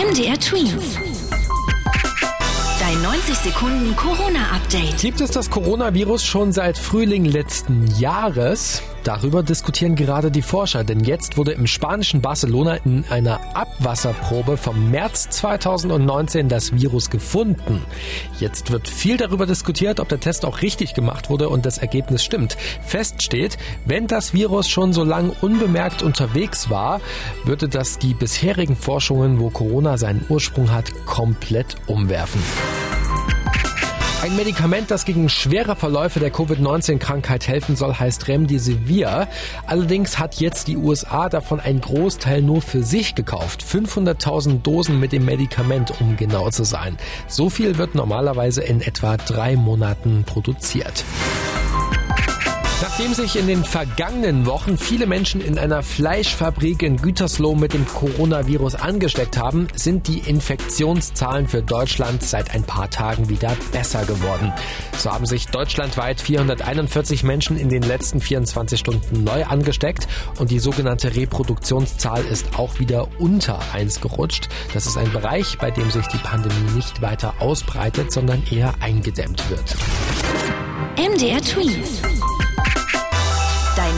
MDR Twins. Dein 90 Sekunden Corona-Update. Gibt es das Coronavirus schon seit Frühling letzten Jahres? Darüber diskutieren gerade die Forscher, denn jetzt wurde im spanischen Barcelona in einer Abwasserprobe vom März 2019 das Virus gefunden. Jetzt wird viel darüber diskutiert, ob der Test auch richtig gemacht wurde und das Ergebnis stimmt. Fest steht, wenn das Virus schon so lang unbemerkt unterwegs war, würde das die bisherigen Forschungen, wo Corona seinen Ursprung hat, komplett umwerfen. Ein Medikament, das gegen schwere Verläufe der Covid-19-Krankheit helfen soll, heißt Remdesivir. Allerdings hat jetzt die USA davon einen Großteil nur für sich gekauft. 500.000 Dosen mit dem Medikament, um genau zu sein. So viel wird normalerweise in etwa drei Monaten produziert. Nachdem sich in den vergangenen Wochen viele Menschen in einer Fleischfabrik in Gütersloh mit dem Coronavirus angesteckt haben, sind die Infektionszahlen für Deutschland seit ein paar Tagen wieder besser geworden. So haben sich deutschlandweit 441 Menschen in den letzten 24 Stunden neu angesteckt und die sogenannte Reproduktionszahl ist auch wieder unter 1 gerutscht. Das ist ein Bereich, bei dem sich die Pandemie nicht weiter ausbreitet, sondern eher eingedämmt wird. MDR Twins.